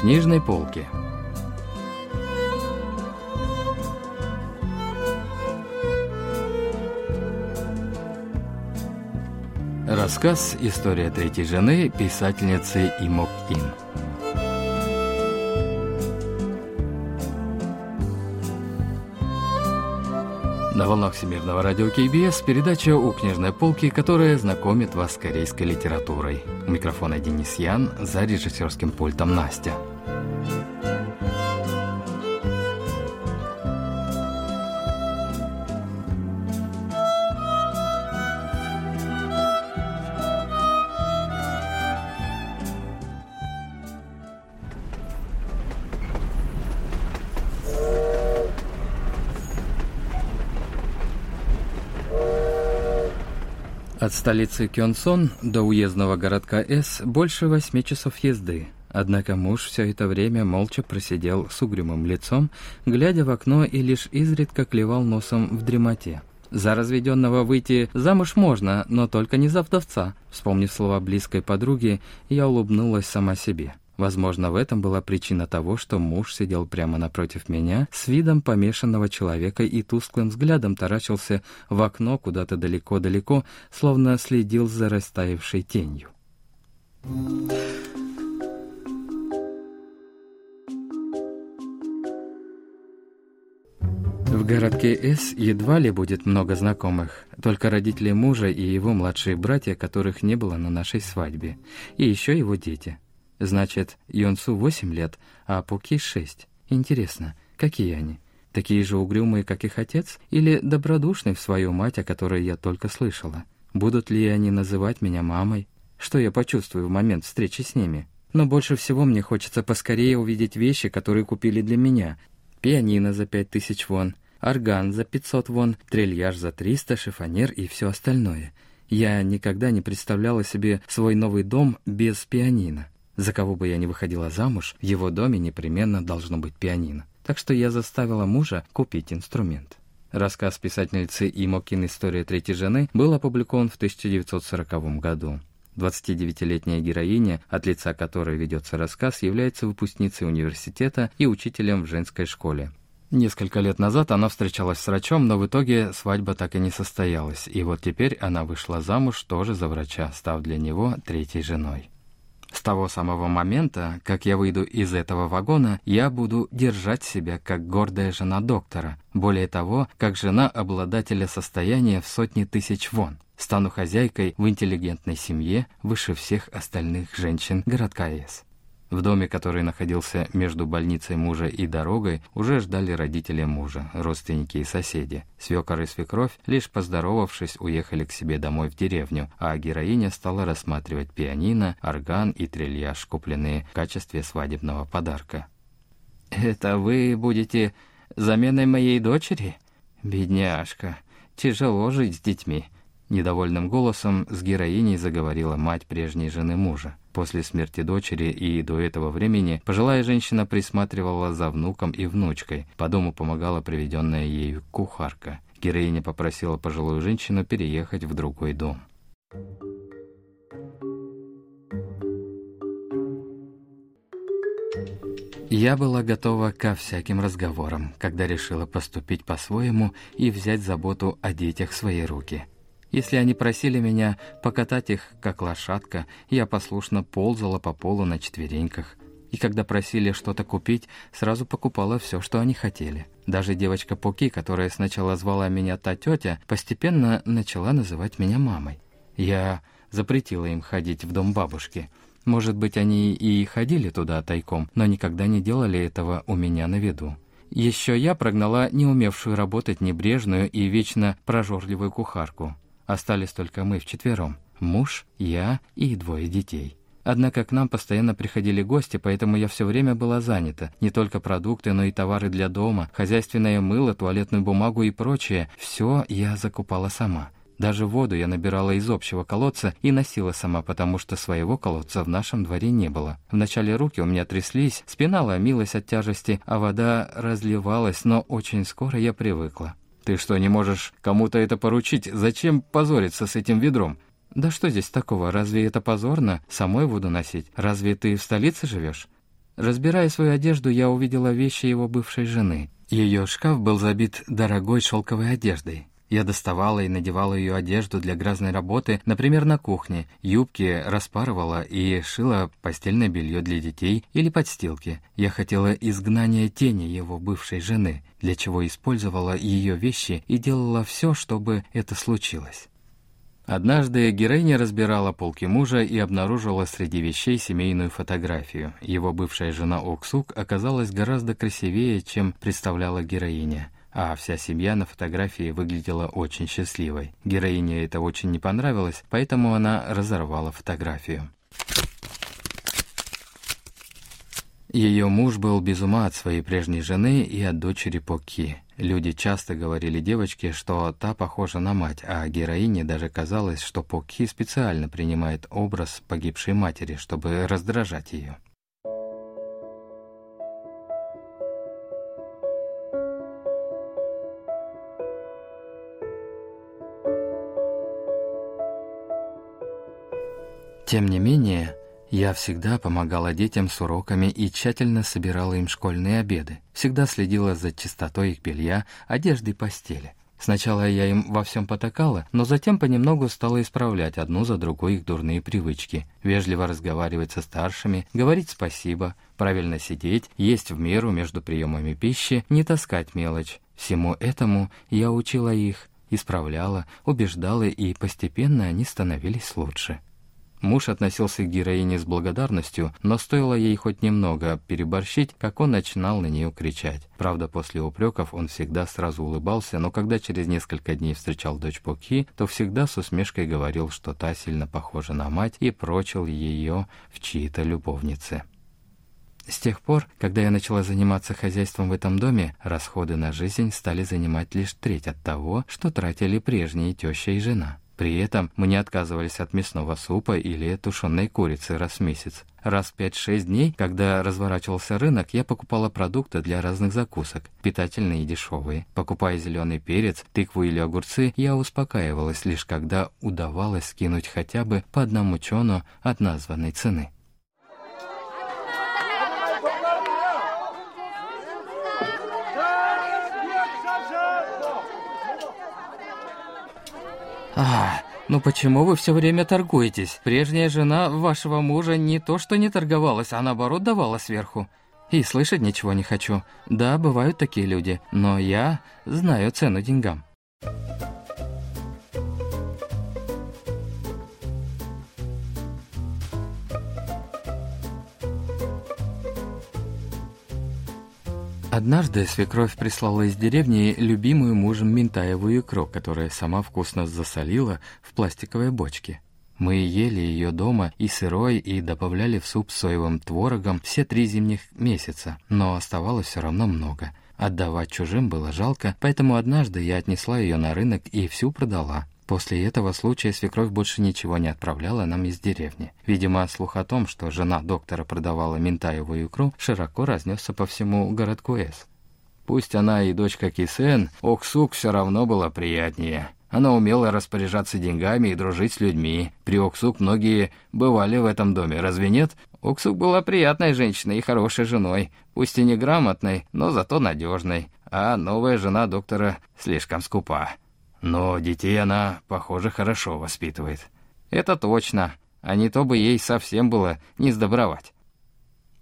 книжной полки. Рассказ «История третьей жены» писательницы Имок Ин. На волнах Всемирного радио КБС передача «У книжной полки», которая знакомит вас с корейской литературой. У микрофона Денис Ян, за режиссерским пультом Настя. От столицы Кёнсон до уездного городка С больше восьми часов езды. Однако муж все это время молча просидел с угрюмым лицом, глядя в окно и лишь изредка клевал носом в дремоте. За разведенного выйти замуж можно, но только не за вдовца. Вспомнив слова близкой подруги, я улыбнулась сама себе. Возможно, в этом была причина того, что муж сидел прямо напротив меня с видом помешанного человека и тусклым взглядом таращился в окно куда-то далеко-далеко, словно следил за растаявшей тенью. В городке С едва ли будет много знакомых, только родители мужа и его младшие братья, которых не было на нашей свадьбе, и еще его дети – Значит, Йонсу восемь лет, а Пуки шесть. Интересно, какие они? Такие же угрюмые, как их отец, или добродушные в свою мать, о которой я только слышала? Будут ли они называть меня мамой? Что я почувствую в момент встречи с ними? Но больше всего мне хочется поскорее увидеть вещи, которые купили для меня. Пианино за пять тысяч вон, орган за пятьсот вон, трильяж за триста, шифонер и все остальное. Я никогда не представляла себе свой новый дом без пианино. За кого бы я ни выходила замуж, в его доме непременно должно быть пианино. Так что я заставила мужа купить инструмент. Рассказ писательницы Имокин «История третьей жены» был опубликован в 1940 году. 29-летняя героиня, от лица которой ведется рассказ, является выпускницей университета и учителем в женской школе. Несколько лет назад она встречалась с врачом, но в итоге свадьба так и не состоялась, и вот теперь она вышла замуж тоже за врача, став для него третьей женой. С того самого момента, как я выйду из этого вагона, я буду держать себя как гордая жена доктора, более того, как жена обладателя состояния в сотни тысяч вон. Стану хозяйкой в интеллигентной семье выше всех остальных женщин городка С. В доме, который находился между больницей мужа и дорогой, уже ждали родители мужа, родственники и соседи. Свекор и свекровь, лишь поздоровавшись, уехали к себе домой в деревню, а героиня стала рассматривать пианино, орган и трильяж, купленные в качестве свадебного подарка. «Это вы будете заменой моей дочери? Бедняжка, тяжело жить с детьми», Недовольным голосом с героиней заговорила мать прежней жены мужа. После смерти дочери и до этого времени пожилая женщина присматривала за внуком и внучкой. По дому помогала приведенная ею кухарка. Героиня попросила пожилую женщину переехать в другой дом. Я была готова ко всяким разговорам, когда решила поступить по-своему и взять заботу о детях в свои руки – если они просили меня покатать их, как лошадка, я послушно ползала по полу на четвереньках. И когда просили что-то купить, сразу покупала все, что они хотели. Даже девочка Пуки, которая сначала звала меня та тетя, постепенно начала называть меня мамой. Я запретила им ходить в дом бабушки. Может быть, они и ходили туда тайком, но никогда не делали этого у меня на виду. Еще я прогнала не умевшую работать небрежную и вечно прожорливую кухарку. Остались только мы вчетвером. Муж, я и двое детей. Однако к нам постоянно приходили гости, поэтому я все время была занята. Не только продукты, но и товары для дома, хозяйственное мыло, туалетную бумагу и прочее. Все я закупала сама. Даже воду я набирала из общего колодца и носила сама, потому что своего колодца в нашем дворе не было. Вначале руки у меня тряслись, спина ломилась от тяжести, а вода разливалась, но очень скоро я привыкла. Ты что, не можешь кому-то это поручить? Зачем позориться с этим ведром? Да что здесь такого? Разве это позорно? Самой воду носить? Разве ты в столице живешь? Разбирая свою одежду, я увидела вещи его бывшей жены. Ее шкаф был забит дорогой шелковой одеждой. Я доставала и надевала ее одежду для грязной работы, например, на кухне, юбки распарывала и шила постельное белье для детей или подстилки. Я хотела изгнания тени его бывшей жены, для чего использовала ее вещи и делала все, чтобы это случилось. Однажды героиня разбирала полки мужа и обнаружила среди вещей семейную фотографию. Его бывшая жена Оксук оказалась гораздо красивее, чем представляла героиня а вся семья на фотографии выглядела очень счастливой. Героине это очень не понравилось, поэтому она разорвала фотографию. Ее муж был без ума от своей прежней жены и от дочери Поки. Люди часто говорили девочке, что та похожа на мать, а героине даже казалось, что Поки специально принимает образ погибшей матери, чтобы раздражать ее. Тем не менее, я всегда помогала детям с уроками и тщательно собирала им школьные обеды, всегда следила за чистотой их белья, одежды и постели. Сначала я им во всем потакала, но затем понемногу стала исправлять одну за другой их дурные привычки. Вежливо разговаривать со старшими, говорить спасибо, правильно сидеть, есть в меру между приемами пищи, не таскать мелочь. Всему этому я учила их, исправляла, убеждала, и постепенно они становились лучше. Муж относился к героине с благодарностью, но стоило ей хоть немного переборщить, как он начинал на нее кричать. Правда, после упреков он всегда сразу улыбался, но когда через несколько дней встречал дочь Поки, то всегда с усмешкой говорил, что та сильно похожа на мать и прочил ее в чьи-то любовницы. С тех пор, когда я начала заниматься хозяйством в этом доме, расходы на жизнь стали занимать лишь треть от того, что тратили прежние теща и жена. При этом мы не отказывались от мясного супа или тушеной курицы раз в месяц. Раз в 5-6 дней, когда разворачивался рынок, я покупала продукты для разных закусок, питательные и дешевые. Покупая зеленый перец, тыкву или огурцы, я успокаивалась лишь когда удавалось скинуть хотя бы по одному чону от названной цены. А, ну почему вы все время торгуетесь? Прежняя жена вашего мужа не то что не торговалась, а наоборот давала сверху. И слышать ничего не хочу. Да, бывают такие люди, но я знаю цену деньгам. Однажды свекровь прислала из деревни любимую мужем минтаевую икру, которая сама вкусно засолила в пластиковой бочке. Мы ели ее дома и сырой, и добавляли в суп соевым творогом все три зимних месяца, но оставалось все равно много. Отдавать чужим было жалко, поэтому однажды я отнесла ее на рынок и всю продала. После этого случая свекровь больше ничего не отправляла нам из деревни. Видимо, слух о том, что жена доктора продавала ментаевую икру, широко разнесся по всему городку С. Пусть она и дочка Кисен, Оксук все равно была приятнее. Она умела распоряжаться деньгами и дружить с людьми. При Оксук многие бывали в этом доме, разве нет? Оксук была приятной женщиной и хорошей женой, пусть и неграмотной, но зато надежной. А новая жена доктора слишком скупа. Но детей она, похоже, хорошо воспитывает. Это точно, а не то бы ей совсем было не сдобровать.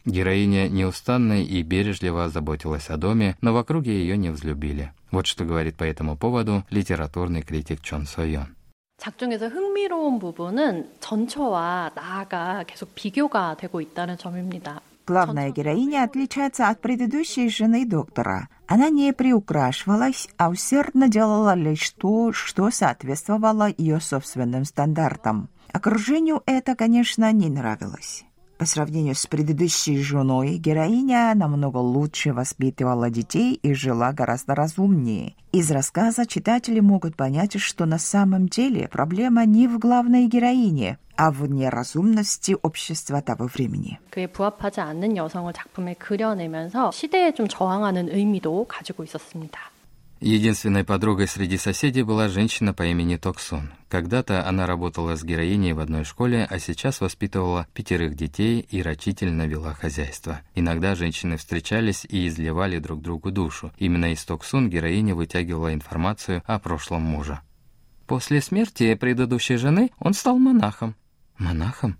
Героиня неустанно и бережливо заботилась о доме, но в округе ее не взлюбили. Вот что говорит по этому поводу литературный критик Чон Сойон. 작중에서 흥미로운 부분은 전처와 나아가 계속 비교가 되고 있다는 점입니다. Главная героиня отличается от предыдущей жены доктора. Она не приукрашивалась, а усердно делала лишь то, что соответствовало ее собственным стандартам. Окружению это, конечно, не нравилось. По сравнению с предыдущей женой, героиня намного лучше воспитывала детей и жила гораздо разумнее. Из рассказа читатели могут понять, что на самом деле проблема не в главной героине, а в неразумности общества того времени. 그에 부합하지 않는 여성을 작품에 그려내면서 시대에 좀 저항하는 의미도 가지고 있었습니다. Единственной подругой среди соседей была женщина по имени Токсун. Когда-то она работала с героиней в одной школе, а сейчас воспитывала пятерых детей и рачительно вела хозяйство. Иногда женщины встречались и изливали друг другу душу. Именно из Токсун героиня вытягивала информацию о прошлом мужа. После смерти предыдущей жены он стал монахом. Монахом?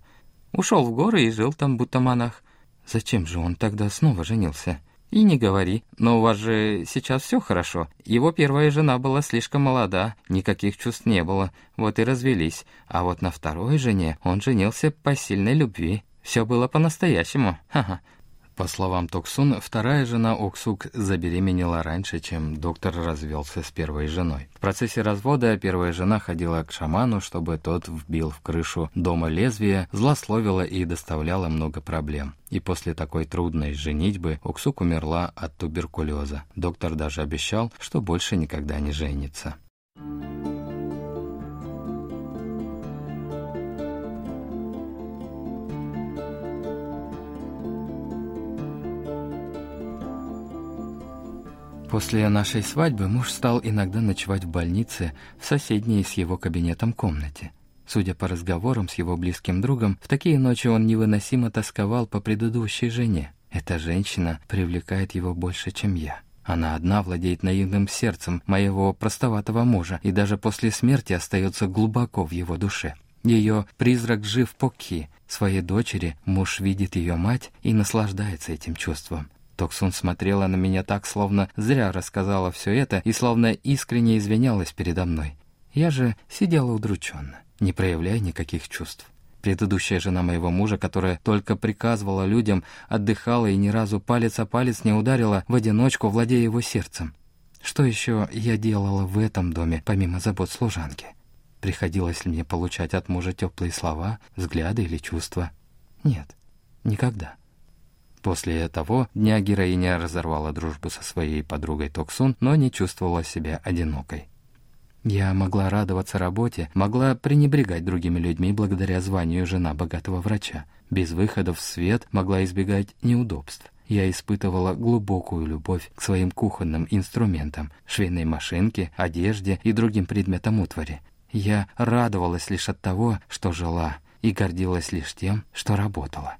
Ушел в горы и жил там, будто монах. Зачем же он тогда снова женился? И не говори, но у вас же сейчас все хорошо. Его первая жена была слишком молода, никаких чувств не было, вот и развелись. А вот на второй жене он женился по сильной любви. Все было по-настоящему. Ха-ха. По словам Токсун, вторая жена Оксук забеременела раньше, чем доктор развелся с первой женой. В процессе развода первая жена ходила к шаману, чтобы тот вбил в крышу дома лезвие, злословила и доставляла много проблем. И после такой трудной женитьбы Оксук умерла от туберкулеза. Доктор даже обещал, что больше никогда не женится. После нашей свадьбы муж стал иногда ночевать в больнице в соседней с его кабинетом комнате. Судя по разговорам с его близким другом, в такие ночи он невыносимо тосковал по предыдущей жене. Эта женщина привлекает его больше, чем я. Она одна владеет наивным сердцем моего простоватого мужа и даже после смерти остается глубоко в его душе. Ее призрак жив поки. Своей дочери муж видит ее мать и наслаждается этим чувством. Токсун смотрела на меня так, словно зря рассказала все это и словно искренне извинялась передо мной. Я же сидела удрученно, не проявляя никаких чувств. Предыдущая жена моего мужа, которая только приказывала людям, отдыхала и ни разу палец о палец не ударила, в одиночку владея его сердцем. Что еще я делала в этом доме, помимо забот служанки? Приходилось ли мне получать от мужа теплые слова, взгляды или чувства? Нет, никогда. После того дня героиня разорвала дружбу со своей подругой Токсун, но не чувствовала себя одинокой. Я могла радоваться работе, могла пренебрегать другими людьми благодаря званию жена богатого врача. Без выходов в свет могла избегать неудобств. Я испытывала глубокую любовь к своим кухонным инструментам, швейной машинке, одежде и другим предметам утвари. Я радовалась лишь от того, что жила, и гордилась лишь тем, что работала.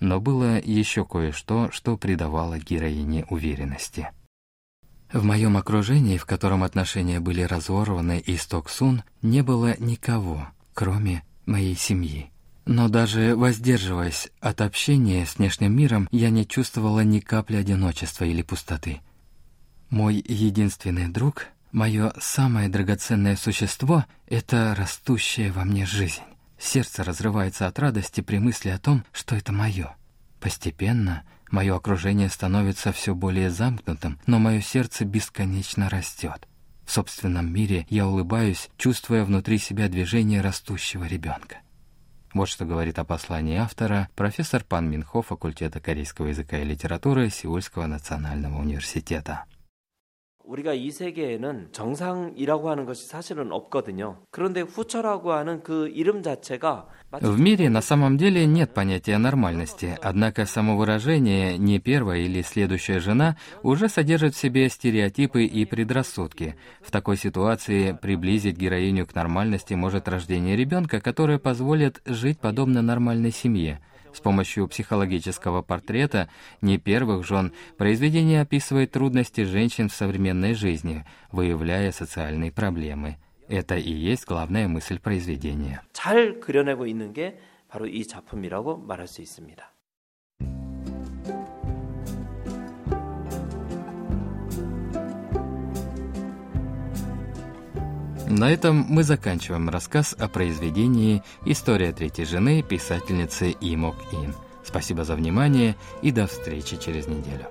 Но было еще кое-что, что придавало героине уверенности. В моем окружении, в котором отношения были разорваны и Стоксун, не было никого, кроме моей семьи. Но даже воздерживаясь от общения с внешним миром, я не чувствовала ни капли одиночества или пустоты. Мой единственный друг, мое самое драгоценное существо — это растущая во мне жизнь. Сердце разрывается от радости при мысли о том, что это мое. Постепенно мое окружение становится все более замкнутым, но мое сердце бесконечно растет. В собственном мире я улыбаюсь, чувствуя внутри себя движение растущего ребенка. Вот что говорит о послании автора профессор Пан Минхо факультета корейского языка и литературы Сеульского национального университета. 우리가 이 세계에는 정상이라고 하는 것이 사실은 없거든요. 그런데 후처라고 하는 그 이름 자체가 В мире на самом деле нет понятия нормальности, однако само выражение «не первая или следующая жена» уже содержит в себе стереотипы и предрассудки. В такой ситуации приблизить героиню к нормальности может рождение ребенка, которое позволит жить подобно нормальной семье. С помощью психологического портрета не первых жен произведение описывает трудности женщин в современной жизни, выявляя социальные проблемы. Это и есть главная мысль произведения. 잘 그려내고 있는 게 바로 이 작품이라고 말할 수 있습니다. На этом мы заканчиваем рассказ о произведении «История третьей жены» писательницы Имок Ин. Спасибо за внимание и до встречи через неделю.